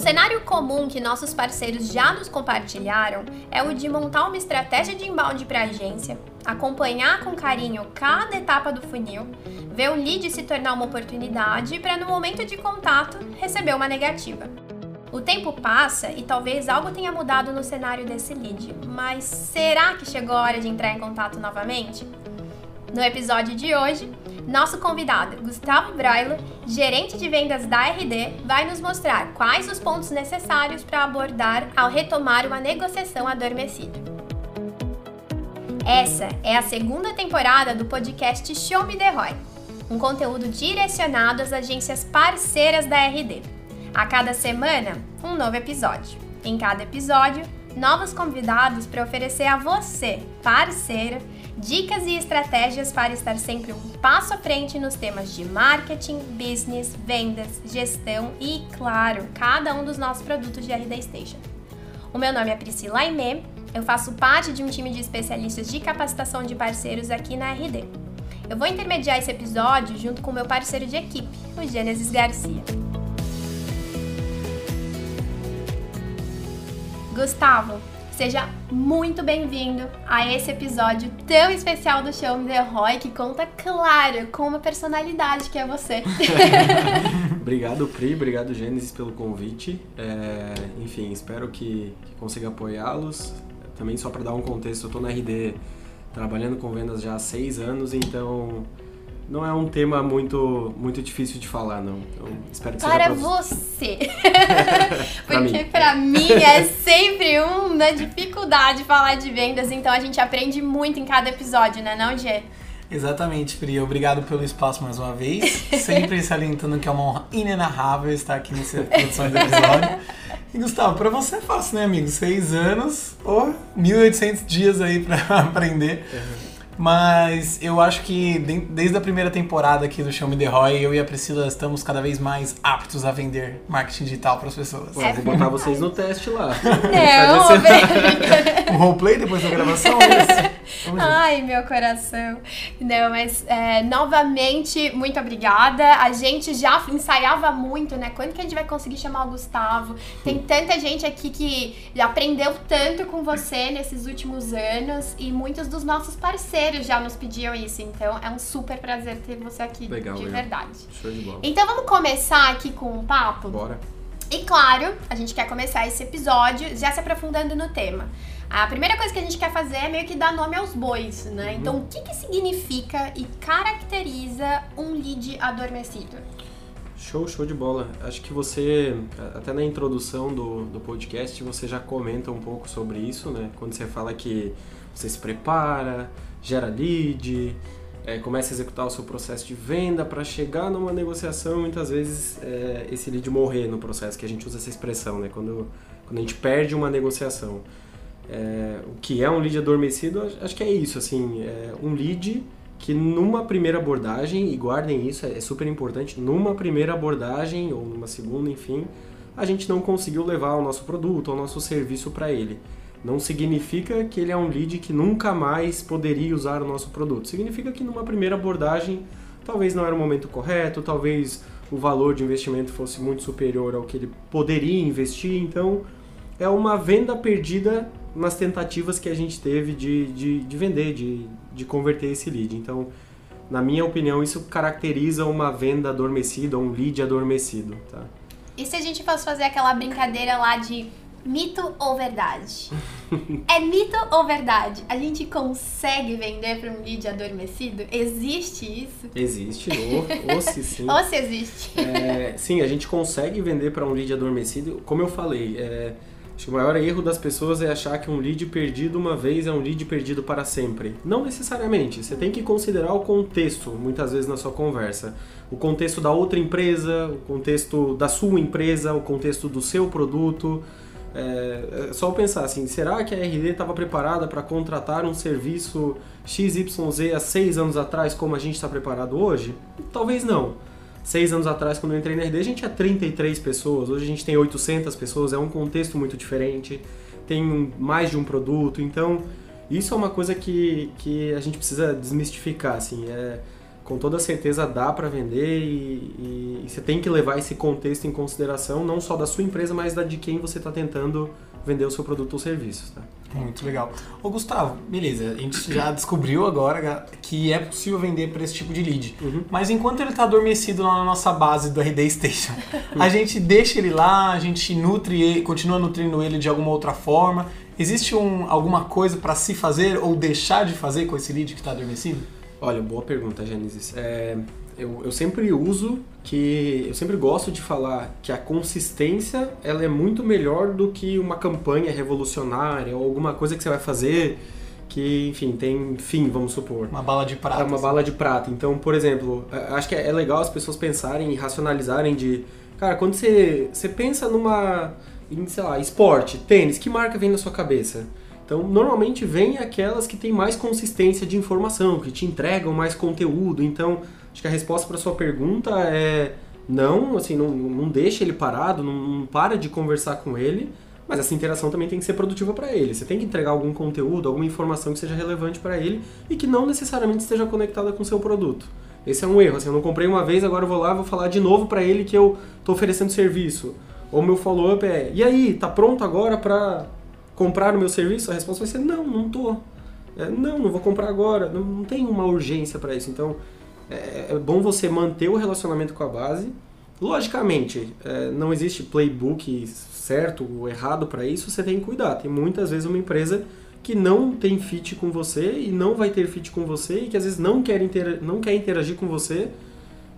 cenário comum que nossos parceiros já nos compartilharam é o de montar uma estratégia de inbound para a agência, acompanhar com carinho cada etapa do funil, ver o lead se tornar uma oportunidade para no momento de contato receber uma negativa. O tempo passa e talvez algo tenha mudado no cenário desse lead, mas será que chegou a hora de entrar em contato novamente? No episódio de hoje, nosso convidado, Gustavo Broilo, gerente de vendas da RD, vai nos mostrar quais os pontos necessários para abordar ao retomar uma negociação adormecida. Essa é a segunda temporada do podcast Show Me The Roy, um conteúdo direcionado às agências parceiras da RD. A cada semana, um novo episódio. Em cada episódio, novos convidados para oferecer a você, parceira, dicas e estratégias para estar sempre um passo à frente nos temas de marketing, business, vendas, gestão e, claro, cada um dos nossos produtos de RD Station. O meu nome é Priscila Aimé, eu faço parte de um time de especialistas de capacitação de parceiros aqui na RD. Eu vou intermediar esse episódio junto com meu parceiro de equipe, o Gênesis Garcia. Gustavo, seja muito bem-vindo a esse episódio tão especial do Show Me The Roy, que conta, claro, com uma personalidade que é você. obrigado, Pri, obrigado, Gênesis, pelo convite. É, enfim, espero que, que consiga apoiá-los. Também só para dar um contexto, eu estou na RD trabalhando com vendas já há seis anos, então não é um tema muito, muito difícil de falar, não. Então, espero que para seja pra você. Porque para mim é sempre uma dificuldade falar de vendas, então a gente aprende muito em cada episódio, né, não, Gê? Exatamente, Pri. Obrigado pelo espaço mais uma vez. Sempre salientando que é uma honra inenarrável estar aqui nessa produção do episódio. E Gustavo, para você é fácil, né, amigo? Seis anos ou 1.800 dias aí para aprender. Uhum. Mas eu acho que desde a primeira temporada aqui do Show Me The Roy, eu e a Priscila estamos cada vez mais aptos a vender marketing digital para as pessoas. Ué, vou botar vocês no teste lá. Não, o roleplay depois da gravação? Ai, meu coração. Não, mas é, novamente, muito obrigada. A gente já ensaiava muito, né? Quando que a gente vai conseguir chamar o Gustavo? Tem tanta gente aqui que aprendeu tanto com você nesses últimos anos e muitos dos nossos parceiros parceiros já nos pediam isso, então é um super prazer ter você aqui, legal, de legal. verdade. Show de bola. Então vamos começar aqui com um papo? Bora. E claro, a gente quer começar esse episódio já se aprofundando no tema. A primeira coisa que a gente quer fazer é meio que dar nome aos bois, né? Uhum. Então, o que, que significa e caracteriza um lead adormecido? Show, show de bola. Acho que você, até na introdução do, do podcast, você já comenta um pouco sobre isso, né? Quando você fala que você se prepara, gera lead, é, começa a executar o seu processo de venda para chegar numa negociação muitas vezes é, esse lead morrer no processo, que a gente usa essa expressão, né? Quando, quando a gente perde uma negociação. É, o que é um lead adormecido, acho que é isso, assim, é um lead que numa primeira abordagem, e guardem isso, é super importante, numa primeira abordagem ou numa segunda, enfim, a gente não conseguiu levar o nosso produto, o nosso serviço para ele não significa que ele é um lead que nunca mais poderia usar o nosso produto. Significa que numa primeira abordagem talvez não era o momento correto, talvez o valor de investimento fosse muito superior ao que ele poderia investir. Então é uma venda perdida nas tentativas que a gente teve de, de, de vender, de, de converter esse lead. Então, na minha opinião, isso caracteriza uma venda adormecida, um lead adormecido. Tá? E se a gente fosse fazer aquela brincadeira lá de Mito ou verdade? é mito ou verdade? A gente consegue vender para um lead adormecido? Existe isso? Existe, ou, ou se sim. ou se existe. É, sim, a gente consegue vender para um lead adormecido. Como eu falei, é, acho que o maior erro das pessoas é achar que um lead perdido uma vez é um lead perdido para sempre. Não necessariamente. Você tem que considerar o contexto, muitas vezes, na sua conversa. O contexto da outra empresa, o contexto da sua empresa, o contexto do seu produto. É, é só pensar assim, será que a RD estava preparada para contratar um serviço XYZ há seis anos atrás como a gente está preparado hoje? Talvez não. Seis anos atrás, quando eu entrei na RD, a gente tinha 33 pessoas, hoje a gente tem 800 pessoas, é um contexto muito diferente, tem mais de um produto, então isso é uma coisa que, que a gente precisa desmistificar, assim, é, com toda certeza dá para vender e, e, e, você tem que levar esse contexto em consideração, não só da sua empresa, mas da de quem você está tentando vender o seu produto ou serviço. Tá? Muito legal. Ô Gustavo, beleza, a gente já descobriu agora que é possível vender para esse tipo de lead. Uhum. Mas enquanto ele está adormecido lá na nossa base do RD Station, a gente deixa ele lá, a gente nutre ele, continua nutrindo ele de alguma outra forma. Existe um, alguma coisa para se fazer ou deixar de fazer com esse lead que está adormecido? Olha, boa pergunta, Gênesis. É, eu, eu sempre uso que eu sempre gosto de falar que a consistência ela é muito melhor do que uma campanha revolucionária ou alguma coisa que você vai fazer que, enfim, tem fim, vamos supor. Uma bala de prata. É uma assim. bala de prata. Então, por exemplo, acho que é legal as pessoas pensarem e racionalizarem de, cara, quando você, você pensa numa, em, sei lá, esporte, tênis, que marca vem na sua cabeça? Então, normalmente vem aquelas que têm mais consistência de informação, que te entregam mais conteúdo. Então, acho que a resposta para sua pergunta é não, assim, não, não deixa ele parado, não, não para de conversar com ele, mas essa interação também tem que ser produtiva para ele. Você tem que entregar algum conteúdo, alguma informação que seja relevante para ele e que não necessariamente esteja conectada com o seu produto. Esse é um erro. Assim, eu não comprei uma vez, agora eu vou lá vou falar de novo para ele que eu estou oferecendo serviço. Ou meu follow-up é: e aí, tá pronto agora para comprar o meu serviço? A resposta vai ser não, não tô. É, não, não vou comprar agora. Não, não tem uma urgência para isso. Então, é, é, bom você manter o relacionamento com a base. Logicamente, é, não existe playbook certo ou errado para isso, você tem que cuidar. Tem muitas vezes uma empresa que não tem fit com você e não vai ter fit com você e que às vezes não quer, inter... não quer interagir com você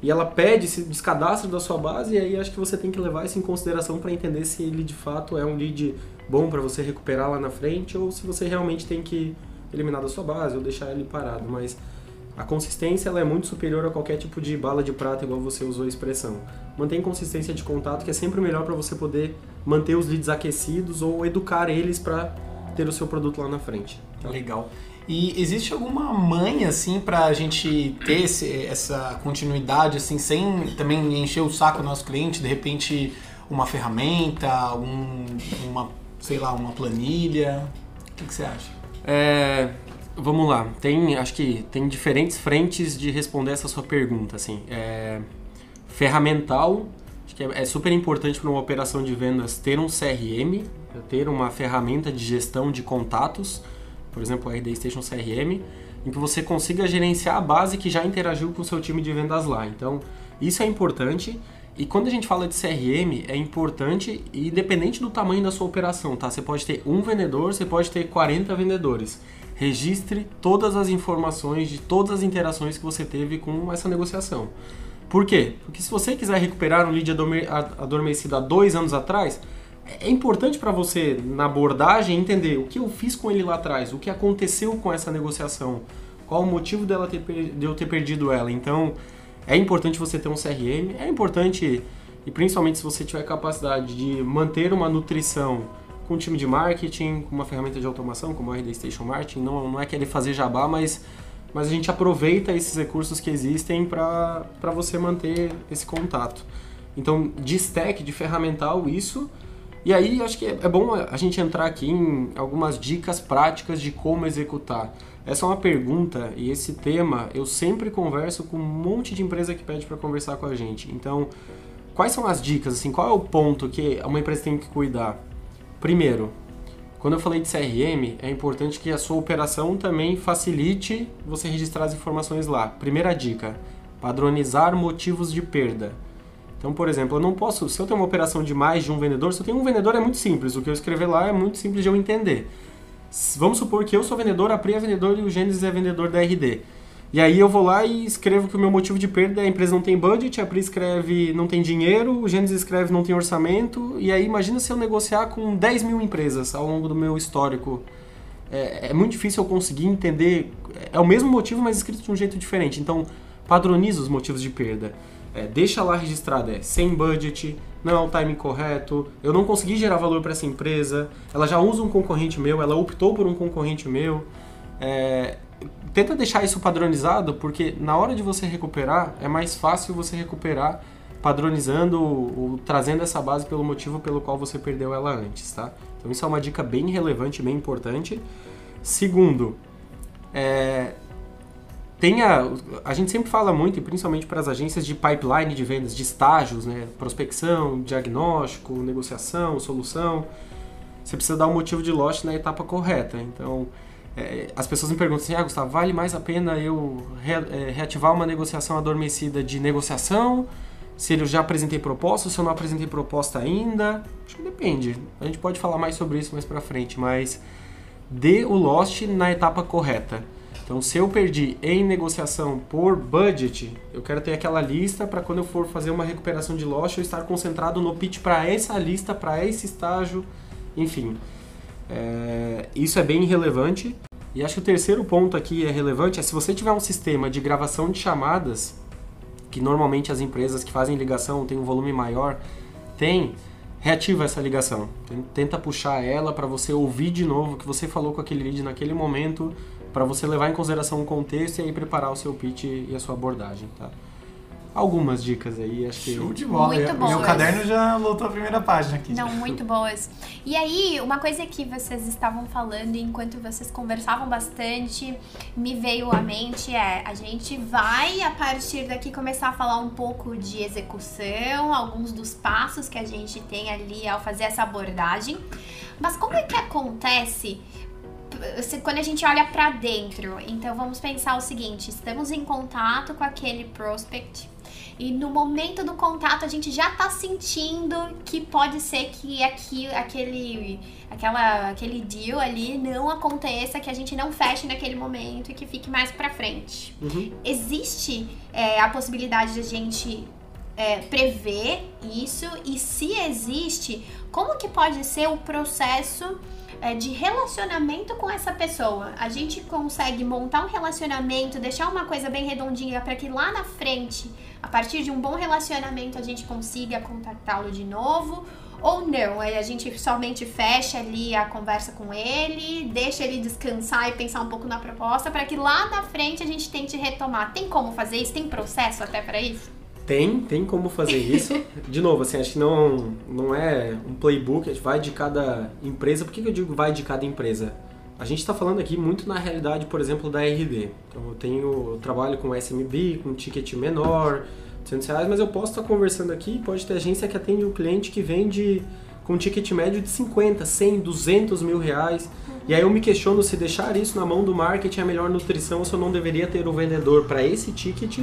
e ela pede esse descadastro da sua base e aí acho que você tem que levar isso em consideração para entender se ele de fato é um lead bom para você recuperar lá na frente ou se você realmente tem que eliminar da sua base ou deixar ele parado, mas a consistência ela é muito superior a qualquer tipo de bala de prata, igual você usou a expressão. Mantém consistência de contato, que é sempre melhor para você poder manter os leads aquecidos ou educar eles para ter o seu produto lá na frente. Tá? Legal. E existe alguma manha, assim, para a gente ter esse, essa continuidade, assim, sem também encher o saco do nosso cliente, de repente uma ferramenta, um, uma, sei lá, uma planilha? O que, que você acha? É, vamos lá, tem, acho que tem diferentes frentes de responder essa sua pergunta, assim. É, ferramental, acho que é, é super importante para uma operação de vendas ter um CRM, ter uma ferramenta de gestão de contatos, por exemplo, o RD Station CRM, em que você consiga gerenciar a base que já interagiu com o seu time de vendas lá. Então, isso é importante. E quando a gente fala de CRM, é importante, independente do tamanho da sua operação, tá? Você pode ter um vendedor, você pode ter 40 vendedores. Registre todas as informações de todas as interações que você teve com essa negociação. Por quê? Porque se você quiser recuperar um lead adormecido há dois anos atrás, é importante para você, na abordagem, entender o que eu fiz com ele lá atrás, o que aconteceu com essa negociação, qual o motivo dela ter, de eu ter perdido ela. Então, é importante você ter um CRM, é importante, e principalmente se você tiver capacidade de manter uma nutrição com um time de marketing, com uma ferramenta de automação, como o RD Station Marketing, não, não é querer fazer jabá, mas, mas a gente aproveita esses recursos que existem para você manter esse contato. Então, de stack, de ferramental, isso e aí acho que é bom a gente entrar aqui em algumas dicas práticas de como executar. Essa é uma pergunta e esse tema eu sempre converso com um monte de empresa que pede para conversar com a gente. Então, quais são as dicas? Assim, qual é o ponto que uma empresa tem que cuidar? Primeiro, quando eu falei de CRM, é importante que a sua operação também facilite você registrar as informações lá. Primeira dica: padronizar motivos de perda. Então, por exemplo, eu não posso, se eu tenho uma operação de mais de um vendedor, se eu tenho um vendedor é muito simples, o que eu escrever lá é muito simples de eu entender. Vamos supor que eu sou vendedor, a Pri é vendedor e o Gênesis é vendedor da RD. E aí eu vou lá e escrevo que o meu motivo de perda é a empresa não tem budget, a Pri escreve não tem dinheiro, o Gênesis escreve não tem orçamento, e aí imagina se eu negociar com 10 mil empresas ao longo do meu histórico. É, é muito difícil eu conseguir entender, é o mesmo motivo, mas escrito de um jeito diferente. Então, padroniza os motivos de perda. É, deixa lá registrado, é sem budget, não é o timing correto, eu não consegui gerar valor para essa empresa, ela já usa um concorrente meu, ela optou por um concorrente meu. É, tenta deixar isso padronizado, porque na hora de você recuperar, é mais fácil você recuperar padronizando ou trazendo essa base pelo motivo pelo qual você perdeu ela antes, tá? Então isso é uma dica bem relevante, bem importante. Segundo, é, tenha. A gente sempre fala muito, e principalmente para as agências, de pipeline de vendas, de estágios, né? Prospecção, diagnóstico, negociação, solução. Você precisa dar um motivo de lote na etapa correta. Então, é, as pessoas me perguntam assim: ah, Gustavo, vale mais a pena eu re, é, reativar uma negociação adormecida de negociação? Se eu já apresentei proposta, se eu não apresentei proposta ainda? Acho que depende. A gente pode falar mais sobre isso mais para frente, mas dê o lost na etapa correta. Então, se eu perdi em negociação por budget, eu quero ter aquela lista para quando eu for fazer uma recuperação de lost, eu estar concentrado no pitch para essa lista, para esse estágio, enfim. É, isso é bem relevante. E acho que o terceiro ponto aqui é relevante é se você tiver um sistema de gravação de chamadas, que normalmente as empresas que fazem ligação têm um volume maior, tem, reativa essa ligação. Tenta puxar ela para você ouvir de novo o que você falou com aquele lead naquele momento, para você levar em consideração o contexto e aí preparar o seu pitch e a sua abordagem, tá? Algumas dicas aí, acho que... Show de bola. Muito boas. Meu caderno já lotou a primeira página aqui. Não, muito boas. E aí, uma coisa que vocês estavam falando enquanto vocês conversavam bastante, me veio à mente é, a gente vai a partir daqui começar a falar um pouco de execução, alguns dos passos que a gente tem ali ao fazer essa abordagem. Mas como é que acontece quando a gente olha para dentro, então vamos pensar o seguinte: estamos em contato com aquele prospect, e no momento do contato a gente já tá sentindo que pode ser que aqui, aquele, aquela, aquele deal ali não aconteça, que a gente não feche naquele momento e que fique mais pra frente. Uhum. Existe é, a possibilidade de a gente é, prever isso e se existe, como que pode ser o processo é, de relacionamento com essa pessoa. A gente consegue montar um relacionamento, deixar uma coisa bem redondinha para que lá na frente, a partir de um bom relacionamento, a gente consiga contactá-lo de novo. Ou não, a gente somente fecha ali a conversa com ele, deixa ele descansar e pensar um pouco na proposta para que lá na frente a gente tente retomar. Tem como fazer isso? Tem processo até para isso? Tem, tem como fazer isso. De novo, assim, acho que não, não é um playbook, a gente vai de cada empresa. Por que, que eu digo vai de cada empresa? A gente está falando aqui muito na realidade, por exemplo, da RD. Então, eu tenho eu trabalho com SMB, com ticket menor, 200 reais, mas eu posso estar conversando aqui, pode ter agência que atende um cliente que vende com ticket médio de 50, 100, 200 mil reais. E aí eu me questiono se deixar isso na mão do marketing é a melhor nutrição ou se eu não deveria ter o vendedor para esse ticket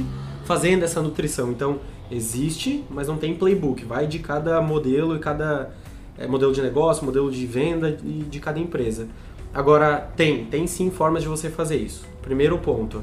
fazendo essa nutrição. Então, existe, mas não tem playbook. Vai de cada modelo e cada é, modelo de negócio, modelo de venda e de cada empresa. Agora, tem, tem sim formas de você fazer isso. Primeiro ponto,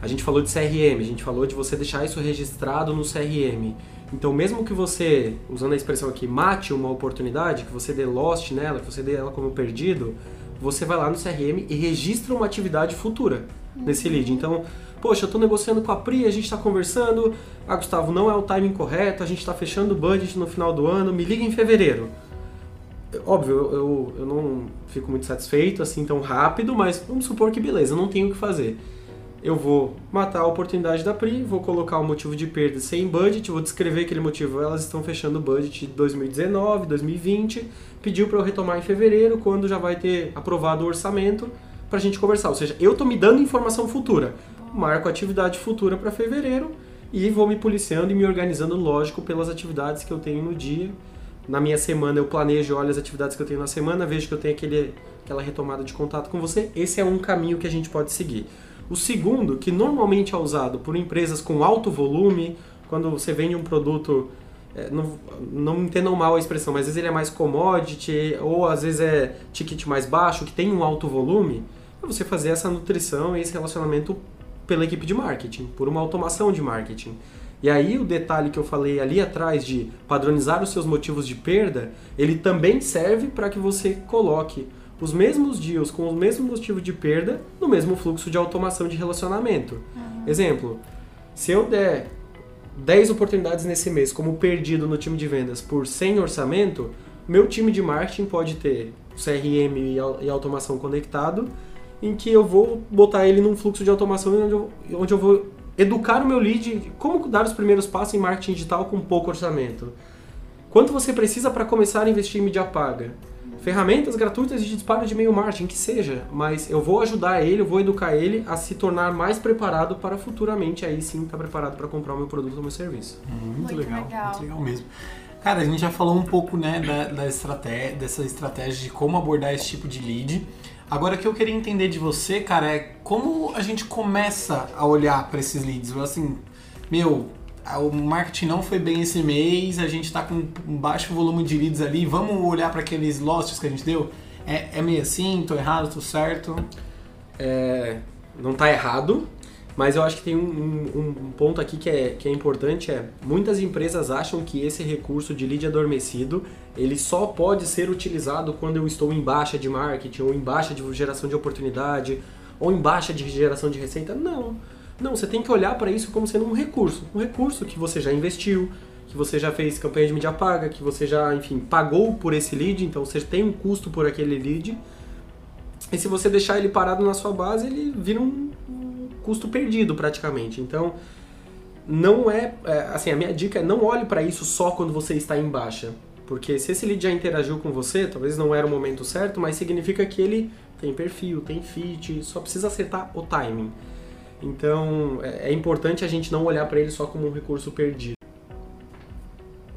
a gente falou de CRM, a gente falou de você deixar isso registrado no CRM. Então, mesmo que você, usando a expressão aqui, mate uma oportunidade, que você dê lost nela, que você dê ela como perdido, você vai lá no CRM e registra uma atividade futura nesse lead. Então, poxa, eu estou negociando com a Pri, a gente está conversando, ah, Gustavo, não é o timing correto, a gente está fechando o budget no final do ano, me liga em fevereiro. Óbvio, eu, eu, eu não fico muito satisfeito assim tão rápido, mas vamos supor que beleza, eu não tenho o que fazer eu vou matar a oportunidade da PRI, vou colocar o motivo de perda sem budget, vou descrever aquele motivo. Elas estão fechando o budget de 2019, 2020, pediu para eu retomar em fevereiro, quando já vai ter aprovado o orçamento para a gente conversar. Ou seja, eu estou me dando informação futura. Marco atividade futura para fevereiro e vou me policiando e me organizando, lógico, pelas atividades que eu tenho no dia. Na minha semana eu planejo, olho as atividades que eu tenho na semana, vejo que eu tenho aquele, aquela retomada de contato com você. Esse é um caminho que a gente pode seguir. O segundo, que normalmente é usado por empresas com alto volume, quando você vende um produto, é, não, não entendam mal a expressão, mas às vezes ele é mais commodity, ou às vezes é ticket mais baixo, que tem um alto volume, é você fazer essa nutrição e esse relacionamento pela equipe de marketing, por uma automação de marketing. E aí o detalhe que eu falei ali atrás de padronizar os seus motivos de perda, ele também serve para que você coloque os mesmos deals com o mesmo motivo de perda no mesmo fluxo de automação de relacionamento. Uhum. Exemplo, se eu der 10 oportunidades nesse mês como perdido no time de vendas por 100 orçamento, meu time de marketing pode ter CRM e automação conectado, em que eu vou botar ele num fluxo de automação onde eu, onde eu vou educar o meu lead como dar os primeiros passos em marketing digital com pouco orçamento. Quanto você precisa para começar a investir em mídia paga? ferramentas gratuitas de disparo de e-mail marketing, que seja, mas eu vou ajudar ele, eu vou educar ele a se tornar mais preparado para futuramente aí sim estar preparado para comprar o meu produto ou meu serviço. Muito, Muito legal, legal. muito legal mesmo. Cara, a gente já falou um pouco, né, da, da estratégia, dessa estratégia de como abordar esse tipo de lead. Agora, o que eu queria entender de você, cara, é como a gente começa a olhar para esses leads. Assim, meu, o marketing não foi bem esse mês, a gente tá com um baixo volume de leads ali, vamos olhar para aqueles losts que a gente deu? É, é meio assim, tô errado, tô certo? É, não está errado, mas eu acho que tem um, um- um ponto aqui que é, que é importante, é muitas empresas acham que esse recurso de lead adormecido, ele só pode ser utilizado quando eu estou em baixa de marketing, ou em baixa de geração de oportunidade, ou em baixa de geração de receita. Não, não, você tem que olhar para isso como sendo um recurso, um recurso que você já investiu, que você já fez campanha de mídia paga, que você já, enfim, pagou por esse lead, então você tem um custo por aquele lead, e se você deixar ele parado na sua base, ele vira um, custo perdido praticamente. Então, não é, é, assim, a minha dica é não olhe para isso só quando você está em baixa, porque se esse lead já interagiu com você, talvez não era o momento certo, mas significa que ele tem perfil, tem fit, só precisa acertar o timing. Então, é, é importante a gente não olhar para ele só como um recurso perdido.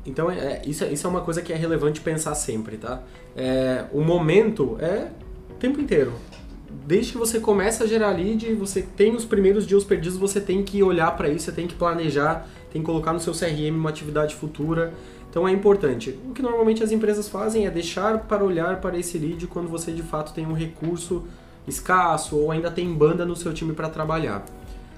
Então, é, é- isso, é- isso é uma coisa que é relevante pensar sempre, tá? É, o momento é o tempo inteiro. Desde que você começa a gerar lead, você tem os primeiros dias perdidos, você tem que olhar para isso, você tem que planejar, tem que colocar no seu CRM uma atividade futura. Então é importante. O que normalmente as empresas fazem é deixar para olhar para esse lead quando você de fato tem um recurso escasso ou ainda tem banda no seu time para trabalhar.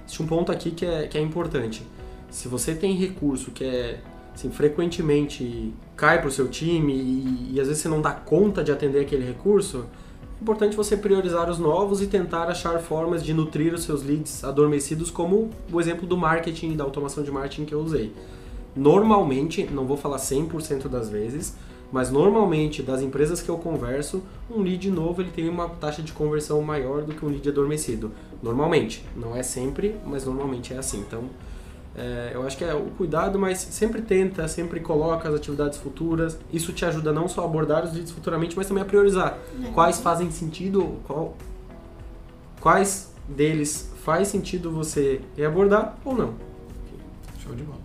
Existe um ponto aqui que é, que é importante. Se você tem recurso que é assim, frequentemente cai para o seu time e, e às vezes você não dá conta de atender aquele recurso, importante você priorizar os novos e tentar achar formas de nutrir os seus leads adormecidos, como o exemplo do marketing da automação de marketing que eu usei. Normalmente, não vou falar 100% das vezes, mas normalmente das empresas que eu converso, um lead novo ele tem uma taxa de conversão maior do que um lead adormecido. Normalmente, não é sempre, mas normalmente é assim. Então, é, eu acho que é o cuidado, mas sempre tenta, sempre coloca as atividades futuras. Isso te ajuda não só a abordar os leads futuramente, mas também a priorizar quais fazem sentido, qual, quais deles faz sentido você abordar ou não. Show de bola.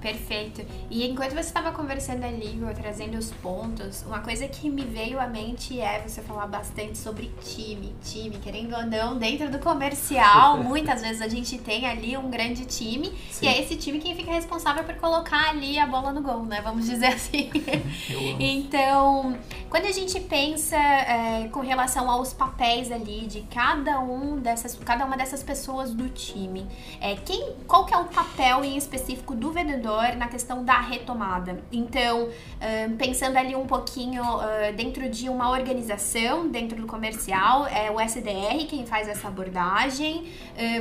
Perfeito. E enquanto você estava conversando ali, trazendo os pontos, uma coisa que me veio à mente é você falar bastante sobre time. Time, querendo ou não, dentro do comercial, muitas vezes a gente tem ali um grande time Sim. e é esse time quem fica responsável por colocar ali a bola no gol, né? Vamos dizer assim. Então, quando a gente pensa é, com relação aos papéis ali de cada um dessas, cada uma dessas pessoas do time, é, quem, qual que é o papel em específico do vendedor na questão da retomada? Então, pensando ali um pouquinho dentro de uma organização, dentro do comercial, é o SDR quem faz essa abordagem.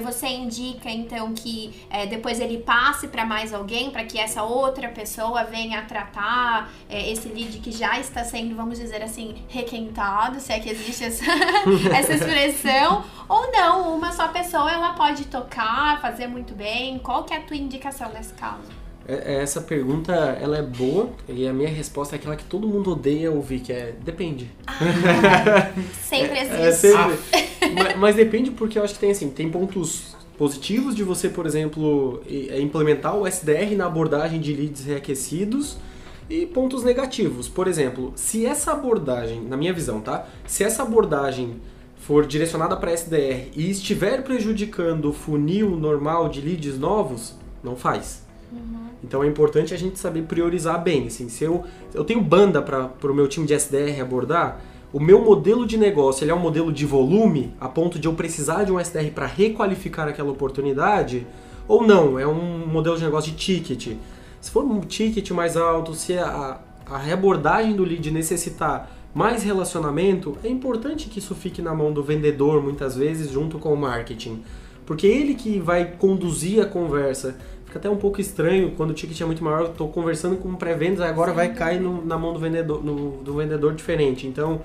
Você indica então que eh, depois ele passe para mais alguém, para que essa outra pessoa venha a tratar eh, esse lead que já está sendo, vamos dizer assim, requentado, se é que existe essa, essa expressão, ou não, uma só pessoa ela pode tocar, fazer muito bem. Qual que é a tua indicação nesse caso? É- é- Essa pergunta ela é boa e a minha resposta é aquela que todo mundo odeia ouvir, que é depende. Sempre É, existe. sempre. mas, mas depende porque eu acho que tem assim, tem pontos positivos de você, por exemplo, é, implementar o SDR na abordagem de leads reaquecidos e pontos negativos. Por exemplo, se essa abordagem, na minha visão, tá? Se essa abordagem for direcionada para SDR e estiver prejudicando o funil normal de leads novos, não faz. Então é importante a gente saber priorizar bem. Assim, se eu, eu tenho banda para o meu time de SDR abordar, o meu modelo de negócio ele é um modelo de volume, a ponto de eu precisar de um SDR para requalificar aquela oportunidade, ou não, é um modelo de negócio de ticket. Se for um ticket mais alto, se a, a reabordagem do lead necessitar mais relacionamento, é importante que isso fique na mão do vendedor, muitas vezes, junto com o marketing. Porque ele que vai conduzir a conversa. Fica até um pouco estranho quando o ticket é muito maior, eu estou conversando com pré-vendas, agora vai cair no- na mão do vendedor, no- do vendedor diferente. Então,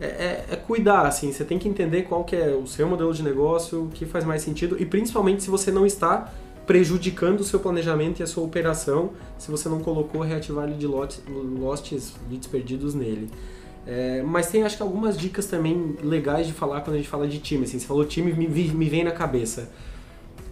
é, é- é cuidar, assim, você tem que entender qual que é o seu modelo de negócio, o que faz mais sentido, e principalmente se você não está prejudicando o seu planejamento e a sua operação, se você não colocou reativar lead lots, losts, leads perdidos nele. É, mas tem acho que algumas dicas também legais de falar quando a gente fala de time. Assim, você falou time, me, me vem na cabeça.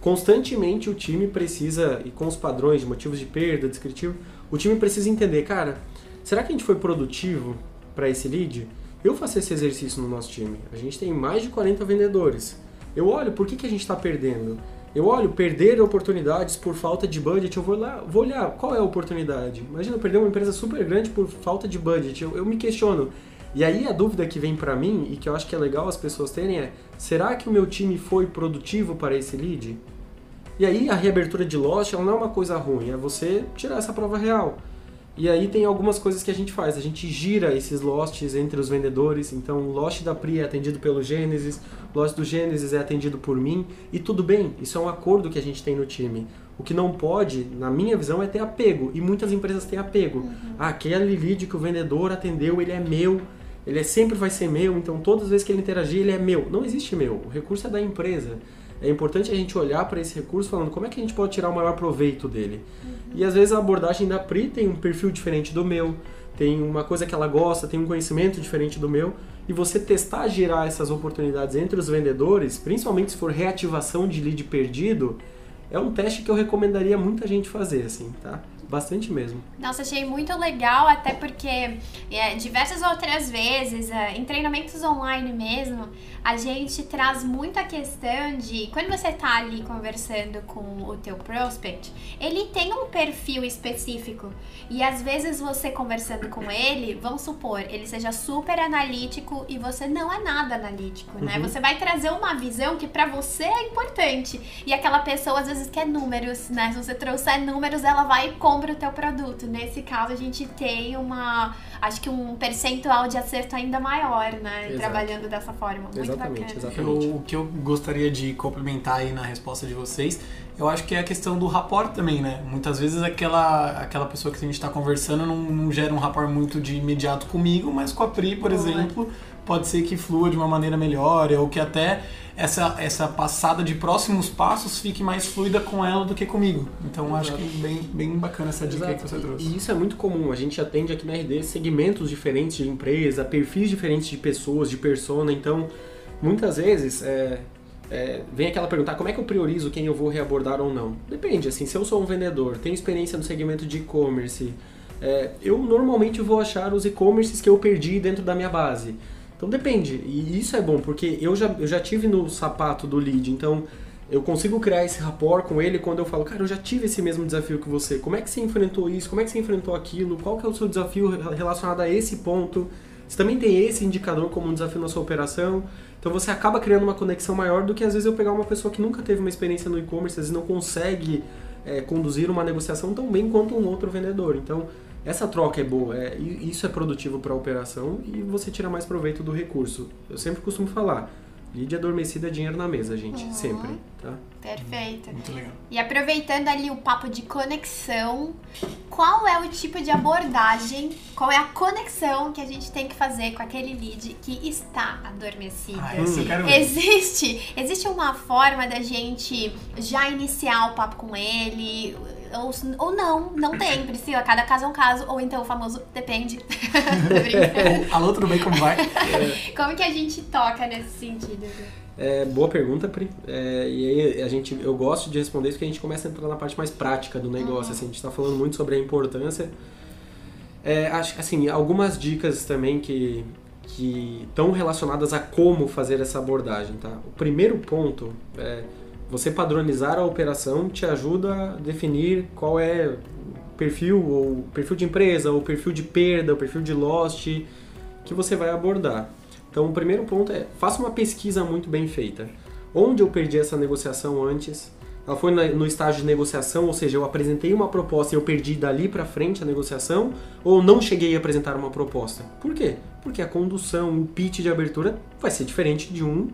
Constantemente o time precisa, e com os padrões de motivos de perda, descritivo, o time precisa entender, cara, será que a gente foi produtivo para esse lead? Eu faço esse exercício no nosso time. A gente tem mais de 40 vendedores. Eu olho, por que, que a gente está perdendo? Eu olho, perder oportunidades por falta de budget, eu vou lá, vou olhar qual é a oportunidade. Imagina eu perder uma empresa super grande por falta de budget. Eu, eu me questiono. E aí a dúvida que vem para mim e que eu acho que é legal as pessoas terem é: será que o meu time foi produtivo para esse lead? E aí a reabertura de ela não é uma coisa ruim, é você tirar essa prova real. E aí tem algumas coisas que a gente faz. A gente gira esses lotes entre os vendedores. Então, o lote da Pri é atendido pelo Gênesis, o lote do Gênesis é atendido por mim. E tudo bem, isso é um acordo que a gente tem no time. O que não pode, na minha visão, é ter apego. E muitas empresas têm apego. Uhum. Ah, aquele lead que o vendedor atendeu, ele é meu. Ele é, sempre vai ser meu, então todas as vezes que ele interagir, ele é meu. Não existe meu. O recurso é da empresa. É importante a gente olhar para esse recurso falando como é que a gente pode tirar o maior proveito dele. Uhum. E às vezes a abordagem da Pri tem um perfil diferente do meu, tem uma coisa que ela gosta, tem um conhecimento diferente do meu. E você testar gerar essas oportunidades entre os vendedores, principalmente se for reativação de lead perdido, é um teste que eu recomendaria muita gente fazer, assim, tá? Bastante mesmo. Nossa, achei muito legal, até porque é, diversas outras vezes, é, em treinamentos online mesmo, a gente traz muito a questão de quando você tá ali conversando com o teu prospect, ele tem um perfil específico. E às vezes você conversando com ele, vamos supor, ele seja super analítico e você não é nada analítico, né? Uhum. Você vai trazer uma visão que para você é importante. E aquela pessoa às vezes quer números, né? Se você trouxer números, ela vai compra o teu produto. Nesse caso, a gente tem uma, acho que um percentual de acerto ainda maior, né? Exato. Trabalhando dessa forma. Muito exatamente, bacana. Exatamente. o que eu gostaria de complementar aí na resposta de vocês, eu acho que é a questão do rapport também, né? Muitas vezes aquela, aquela pessoa que a gente está conversando não, não, gera um rapport muito de imediato comigo, mas com a Pri, por Boa. exemplo, pode ser que flua de uma maneira melhor, ou que até essa, essa passada de próximos passos fique mais fluida com ela do que comigo. Então Exato. acho que bem, bem bacana essa dica que você trouxe. E isso é muito comum. A gente atende aqui na RD segmentos diferentes de empresa, perfis diferentes de pessoas, de persona. Então, muitas vezes é, é, vem aquela pergunta, como é que eu priorizo quem eu vou reabordar ou não? Depende, assim, se eu sou um vendedor, tenho experiência no segmento de e-commerce, é, eu normalmente vou achar os e-commerces que eu perdi dentro da minha base. Então depende. E isso é bom, porque eu já, eu já tive no sapato do lead, então eu consigo criar esse rapport com ele quando eu falo, cara, eu já tive esse mesmo desafio que você. Como é que você enfrentou isso? Como é que você enfrentou aquilo? Qual que é o seu desafio relacionado a esse ponto? Você também tem esse indicador como um desafio na sua operação. Então você acaba criando uma conexão maior do que às vezes eu pegar uma pessoa que nunca teve uma experiência no e-commerce, às vezes não consegue é, conduzir uma negociação tão bem quanto um outro vendedor. Então essa troca é boa, é, isso é produtivo para a operação e você tira mais proveito do recurso. Eu sempre costumo falar, lead adormecida é dinheiro na mesa, gente, uhum. sempre, tá? Perfeito. Muito legal. E aproveitando ali o papo de conexão, qual é o tipo de abordagem, qual é a conexão que a gente tem que fazer com aquele lead que está adormecido? Ah, esse eu quero ver. Existe, existe uma forma da gente já iniciar o papo com ele, ou, ou não, não tem, Priscila. Cada caso é um caso, ou então o famoso depende. Alô, tudo bem? Como vai? Como que a gente toca nesse sentido? É, boa pergunta, Pri. É, e aí a gente, eu gosto de responder isso porque a gente começa a entrar na parte mais prática do negócio. Uhum. Assim, a gente está falando muito sobre a importância. É, acho assim, algumas dicas também que que estão relacionadas a como fazer essa abordagem, tá? O primeiro ponto é você padronizar a operação te ajuda a definir qual é perfil, ou perfil de empresa, o perfil de perda, o perfil de lost que você vai abordar. Então, o primeiro ponto é, faça uma pesquisa muito bem feita. Onde eu perdi essa negociação antes? Ela foi no estágio de negociação, ou seja, eu apresentei uma proposta e eu perdi dali para frente a negociação, ou não cheguei a apresentar uma proposta? Por quê? Porque a condução, o pitch de abertura vai ser diferente de um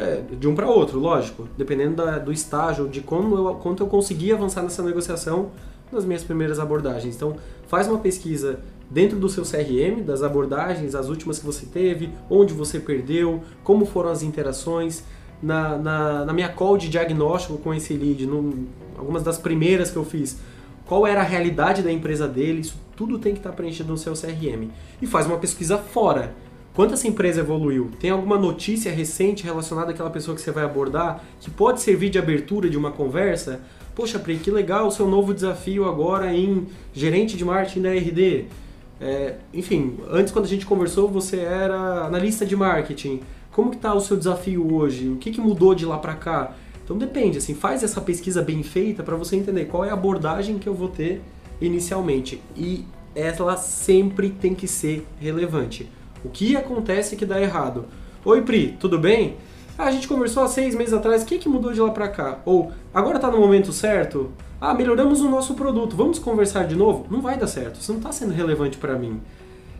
é, de um para outro, lógico, dependendo da, do estágio, de como eu, quanto eu consegui avançar nessa negociação nas minhas primeiras abordagens. Então, faz uma pesquisa dentro do seu CRM, das abordagens, as últimas que você teve, onde você perdeu, como foram as interações. Na, na, na minha call de diagnóstico com esse lead, no, algumas das primeiras que eu fiz, qual era a realidade da empresa dele, isso tudo tem que estar preenchido no seu CRM. E faz uma pesquisa fora. Quanto essa empresa evoluiu? Tem alguma notícia recente relacionada àquela pessoa que você vai abordar que pode servir de abertura de uma conversa? Poxa, Pri, que legal o seu novo desafio agora em gerente de marketing da RD. É, enfim, antes quando a gente conversou você era analista de marketing. Como que está o seu desafio hoje? O que, que mudou de lá para cá? Então depende, assim, faz essa pesquisa bem feita para você entender qual é a abordagem que eu vou ter inicialmente. E ela sempre tem que ser relevante. O que acontece que dá errado? Oi Pri, tudo bem? Ah, a gente conversou há seis meses atrás, o que, que mudou de lá para cá? Ou, agora está no momento certo? Ah, melhoramos o nosso produto, vamos conversar de novo? Não vai dar certo, isso não está sendo relevante para mim.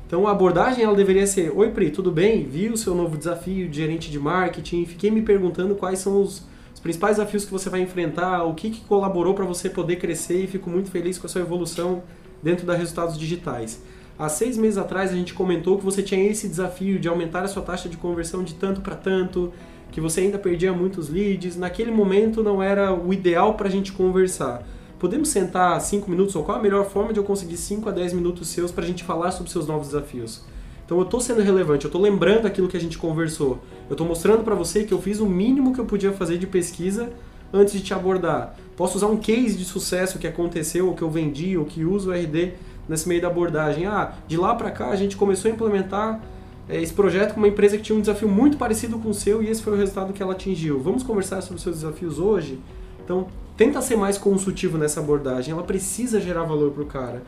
Então a abordagem ela deveria ser: Oi Pri, tudo bem? Vi o seu novo desafio de gerente de marketing, fiquei me perguntando quais são os, os principais desafios que você vai enfrentar, o que, que colaborou para você poder crescer e fico muito feliz com a sua evolução dentro da Resultados Digitais. Há seis meses atrás a gente comentou que você tinha esse desafio de aumentar a sua taxa de conversão de tanto para tanto, que você ainda perdia muitos leads. Naquele momento não era o ideal para a gente conversar podemos sentar 5 minutos ou qual a melhor forma de eu conseguir 5 a 10 minutos seus para a gente falar sobre seus novos desafios? Então eu estou sendo relevante, eu estou lembrando aquilo que a gente conversou. Eu estou mostrando para você que eu fiz o mínimo que eu podia fazer de pesquisa antes de te abordar. Posso usar um case de sucesso que aconteceu, ou que eu vendi, ou que uso o RD nesse meio da abordagem. Ah, de lá para cá a gente começou a implementar é, esse projeto com uma empresa que tinha um desafio muito parecido com o seu e esse foi o resultado que ela atingiu. Vamos conversar sobre os seus desafios hoje? Então, tenta ser mais consultivo nessa abordagem, ela precisa gerar valor pro cara.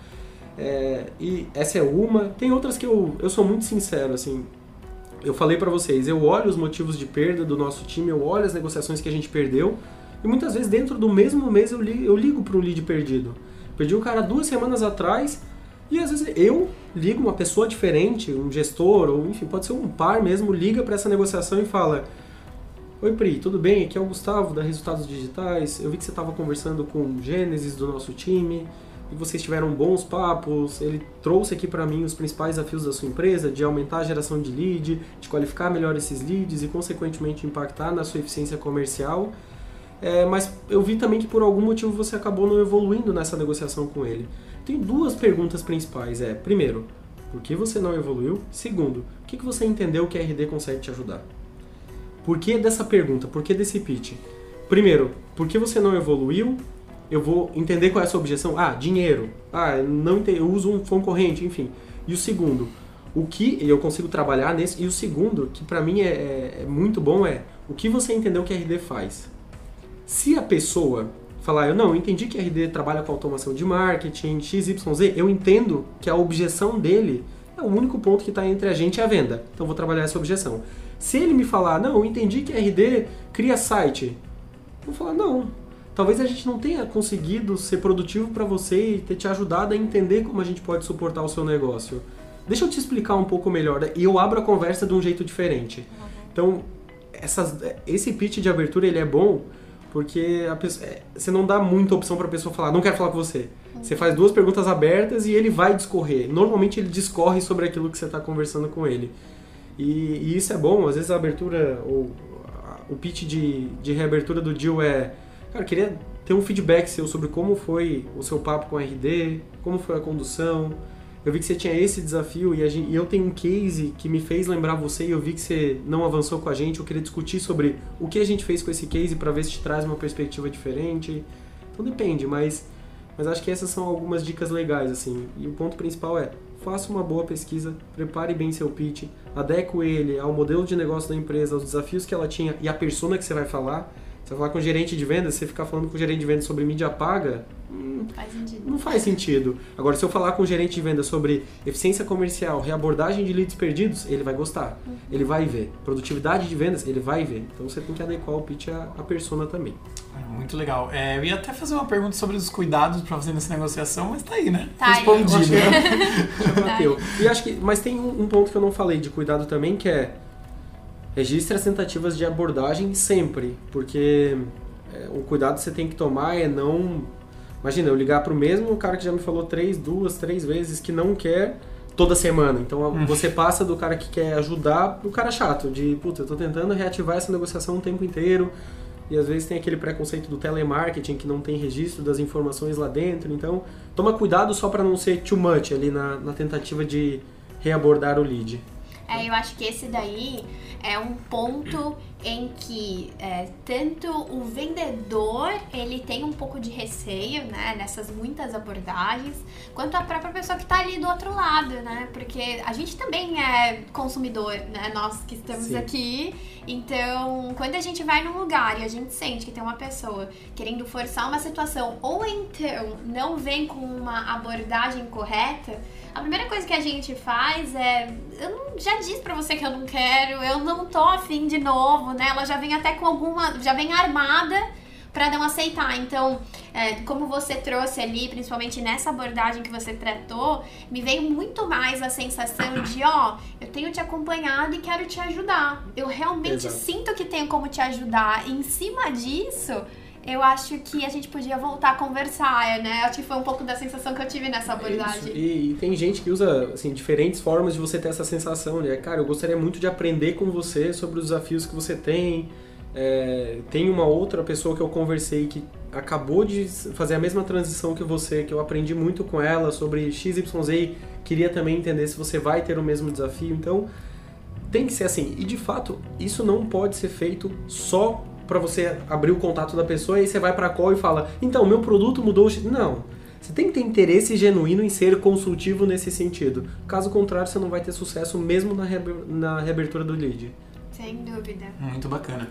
É, e essa é uma. Tem outras que eu, eu sou muito sincero, assim. Eu falei para vocês, eu olho os motivos de perda do nosso time, eu olho as negociações que a gente perdeu, e muitas vezes dentro do mesmo mês eu ligo, eu ligo para um lead perdido. Perdi o cara duas semanas atrás, e às vezes eu ligo uma pessoa diferente, um gestor, ou enfim, pode ser um par mesmo, liga para essa negociação e fala: Oi Pri, tudo bem? Aqui é o Gustavo da Resultados Digitais. Eu vi que você estava conversando com o Gênesis do nosso time e vocês tiveram bons papos. Ele trouxe aqui para mim os principais desafios da sua empresa, de aumentar a geração de lead, de qualificar melhor esses leads e consequentemente impactar na sua eficiência comercial. É, mas eu vi também que por algum motivo você acabou não evoluindo nessa negociação com ele. Tem duas perguntas principais. É, primeiro, por que você não evoluiu? Segundo, o que, que você entendeu que a RD consegue te ajudar? Por que dessa pergunta? Por que desse pitch? Primeiro, por que você não evoluiu? Eu vou entender qual é a sua objeção. Ah, dinheiro. Ah, não entendi, eu uso um concorrente, enfim. E o segundo, o que eu consigo trabalhar nesse. E o segundo, que para mim é, é, é, muito bom, é o que você entendeu que a RD faz. Se a pessoa falar, eu não, entendi que a RD trabalha com automação de marketing, XYZ, eu entendo que a objeção dele é o único ponto que está entre a gente e a venda. Então vou trabalhar essa objeção. Se ele me falar, não, eu entendi que RD cria site, eu vou falar, não. Talvez a gente não tenha conseguido ser produtivo para você e ter te ajudado a entender como a gente pode suportar o seu negócio. Deixa eu te explicar um pouco melhor né? e eu abro a conversa de um jeito diferente. Então, essas, esse pitch de abertura ele é bom porque pessoa, é, você não dá muita opção para a pessoa falar, não quero falar com você. Você faz duas perguntas abertas e ele vai discorrer. Normalmente ele discorre sobre aquilo que você está conversando com ele. E, e, isso é bom, às vezes a abertura, ou o pitch de, de reabertura do deal é, cara, queria ter um feedback seu sobre como foi o seu papo com a RD, como foi a condução. Eu vi que você tinha esse desafio e, gente, e eu tenho um case que me fez lembrar você e eu vi que você não avançou com a gente. Eu queria discutir sobre o que a gente fez com esse case para ver se te traz uma perspectiva diferente. Então depende, mas, mas acho que essas são algumas dicas legais, assim. E o ponto principal é, faça uma boa pesquisa, prepare bem seu pitch, adeque ele ao modelo de negócio da empresa, aos desafios que ela tinha e a persona que você vai falar. Você falar com o gerente de vendas, você ficar falando com o gerente de vendas sobre mídia paga, hum, faz não faz sentido. Agora, se eu falar com o gerente de vendas sobre eficiência comercial, reabordagem de leads perdidos, ele vai gostar, uhum. ele vai ver. Produtividade de vendas, ele vai ver. Então você tem que adequar o pitch à, à persona também. Muito legal. É, eu ia até fazer uma pergunta sobre os cuidados para fazer nessa negociação, mas tá aí, né? Tá Respondido. Aí. tá e acho que, mas tem um, um ponto que eu não falei de cuidado também, que é registre as tentativas de abordagem sempre, porque é, o cuidado que você tem que tomar é não. Imagina, eu ligar para o mesmo cara que já me falou três, duas, três vezes que não quer toda semana. Então hum. você passa do cara que quer ajudar pro cara chato, de puta, eu tô tentando reativar essa negociação o tempo inteiro e às vezes tem aquele preconceito do telemarketing que não tem registro das informações lá dentro. Então, toma cuidado só para não ser too much ali na, na tentativa de reabordar o lead. É, eu acho que esse daí é um ponto em que é, tanto o vendedor ele tem um pouco de receio, né, nessas muitas abordagens, quanto a própria pessoa que está ali do outro lado, né, porque a gente também é consumidor, né, nós que estamos Sim. aqui, então quando a gente vai num lugar e a gente sente que tem uma pessoa querendo forçar uma situação ou então não vem com uma abordagem correta, a primeira coisa que a gente faz é. Eu não, já disse pra você que eu não quero, eu não tô afim de novo, né? Ela já vem até com alguma. Já vem armada para não aceitar. Então, é, como você trouxe ali, principalmente nessa abordagem que você tratou, me veio muito mais a sensação de, ó, eu tenho te acompanhado e quero te ajudar. Eu realmente Exato. sinto que tenho como te ajudar. E em cima disso, eu acho que a gente podia voltar a conversar, né? Acho que foi um pouco da sensação que eu tive nessa abordagem. E, e, tem gente que usa, assim, diferentes formas de você ter essa sensação, né? Cara, eu gostaria muito de aprender com você sobre os desafios que você tem. É, tem uma outra pessoa que eu conversei que acabou de fazer a mesma transição que você, que eu aprendi muito com ela sobre XYZ, queria também entender se você vai ter o mesmo desafio. Então, tem que ser assim. E de fato, isso não pode ser feito só para você abrir o contato da pessoa e aí você vai para call e fala: "Então, meu produto mudou". Não. Você tem que ter interesse genuíno em ser consultivo nesse sentido. Caso contrário, você não vai ter sucesso mesmo na, na reabertura do lead. Sem dúvida. Muito bacana.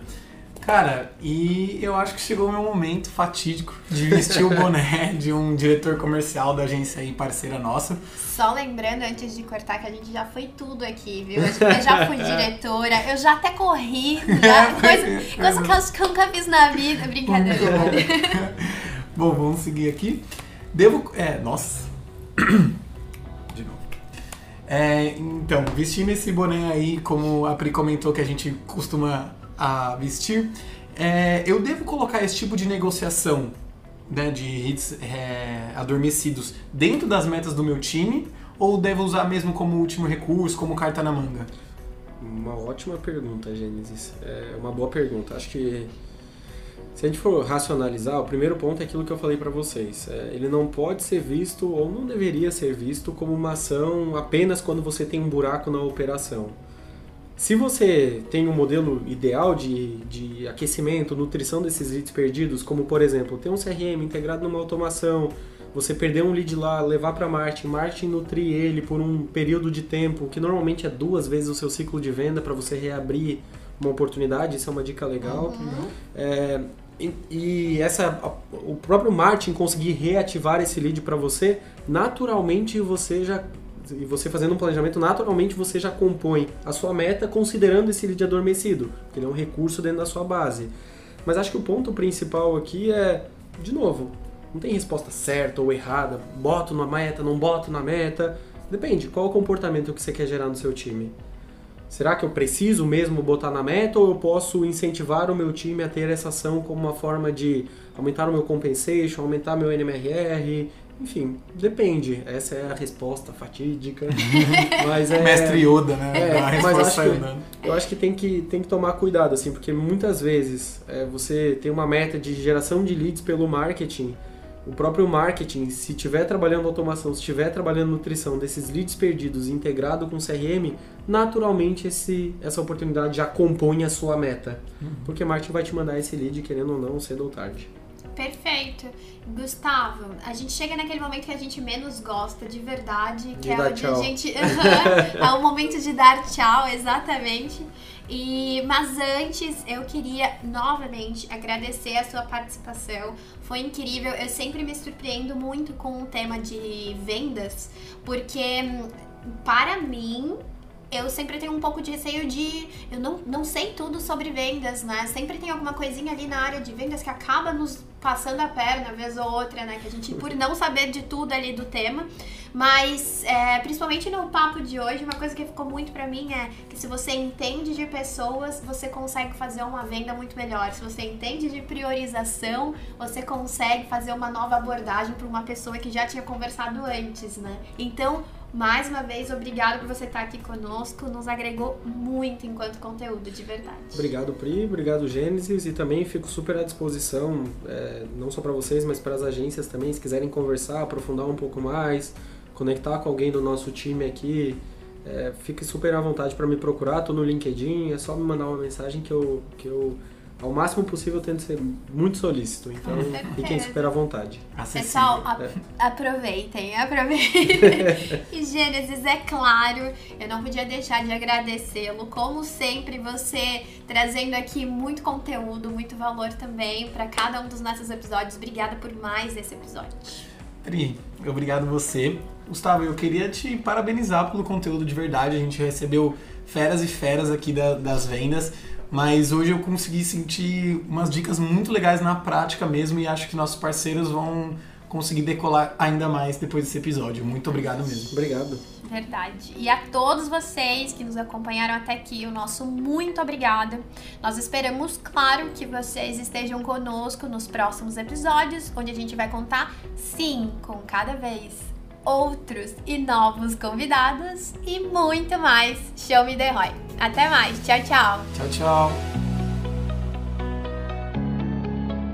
Cara, e eu acho que chegou o meu momento fatídico de vestir o boné de um diretor comercial da agência aí, parceira nossa. Só lembrando, antes de cortar, que a gente já foi tudo aqui, viu? Eu já fui diretora, eu já até corri, já, é, coisa, coisa que, eu, que eu nunca fiz na vida. Brincadeira. Bom, vamos seguir aqui. Devo. É, nossa. De novo. É, então, vestindo esse boné aí, como a Pri comentou que a gente costuma a vestir, é, eu devo colocar esse tipo de negociação né, de hits é, adormecidos dentro das metas do meu time ou devo usar mesmo como último recurso, como carta na manga? Uma ótima pergunta, Gênesis. É uma boa pergunta. Acho que se a gente for racionalizar, o primeiro ponto é aquilo que eu falei para vocês. É, ele não pode ser visto ou não deveria ser visto como uma ação apenas quando você tem um buraco na operação. Se você tem um modelo ideal de, de aquecimento, nutrição desses leads perdidos, como por exemplo, ter um CRM integrado numa automação, você perder um lead lá, levar para marketing, marketing nutrir ele por um período de tempo, que normalmente é duas vezes o seu ciclo de venda para você reabrir uma oportunidade, isso é uma dica legal. Uhum. É, e, e, essa, o próprio marketing conseguir reativar esse lead para você, naturalmente você já e você fazendo um planejamento, naturalmente você já compõe a sua meta considerando esse lead adormecido, que ele é um recurso dentro da sua base. Mas acho que o ponto principal aqui é, de novo, não tem resposta certa ou errada, boto na meta, não boto na meta. Depende, qual o comportamento que você quer gerar no seu time. Será que eu preciso mesmo botar na meta ou eu posso incentivar o meu time a ter essa ação como uma forma de aumentar o meu compensation, aumentar meu NMRR, enfim, depende. Essa é a resposta fatídica. mas é, Mestre Yoda, né? É, mas acho que, eu acho que tem que, tem que tomar cuidado, assim, porque muitas vezes é, você tem uma meta de geração de leads pelo marketing. O próprio marketing, se estiver trabalhando automação, se estiver trabalhando nutrição desses leads perdidos integrado com CRM, naturalmente esse, essa oportunidade já compõe a sua meta. Uhum. Porque o marketing vai te mandar esse lead, querendo ou não, cedo ou tarde. Perfeito. Gustavo, a gente chega naquele momento que a gente menos gosta de verdade, que de é o de a gente. É o momento de dar tchau, exatamente. E, mas antes, eu queria novamente agradecer a sua participação. Foi incrível. Eu sempre me surpreendo muito com o tema de vendas, porque hum, para mim eu sempre tenho um pouco de receio de. Eu não, não sei tudo sobre vendas, né? Sempre tem alguma coisinha ali na área de vendas que acaba nos passando a perna, vez ou outra, né? Que a gente, por não saber de tudo ali do tema. Mas, é, principalmente no papo de hoje, uma coisa que ficou muito pra mim é que se você entende de pessoas, você consegue fazer uma venda muito melhor. Se você entende de priorização, você consegue fazer uma nova abordagem para uma pessoa que já tinha conversado antes, né? Então, Mais uma vez, obrigado por você estar aqui conosco. Nos agregou muito enquanto conteúdo, de verdade. Obrigado, Pri. Obrigado, Gênesis. E também fico super à disposição, é, não só para vocês, mas para as agências também, se quiserem conversar, aprofundar um pouco mais, conectar com alguém do nosso time aqui. É, fique super à vontade para me procurar. Tô no LinkedIn, é só me mandar uma mensagem que eu, que eu ao máximo possível tento ser muito solícito. Então, fiquem super à vontade. Pessoal, a, é. aproveitem, aproveitem. e Gênesis, é claro, eu não podia deixar de agradecê-lo. Como sempre, você trazendo aqui muito conteúdo, muito valor também para cada um dos nossos episódios. Obrigada por mais esse episódio. Pri, obrigado você. Gustavo, eu queria te parabenizar pelo conteúdo de verdade. A gente recebeu feras e feras aqui da, das vendas. Mas hoje eu consegui sentir umas dicas muito legais na prática mesmo e acho que nossos parceiros vão conseguir decolar ainda mais depois desse episódio. Muito obrigado mesmo. Obrigado. Verdade. E a todos vocês que nos acompanharam até aqui, o nosso muito obrigada. Nós esperamos, claro, que vocês estejam conosco nos próximos episódios, onde a gente vai contar, sim, com cada vez outros e novos convidados e muito mais. Show me the Roy. Até mais. Tchau, tchau. Tchau, tchau.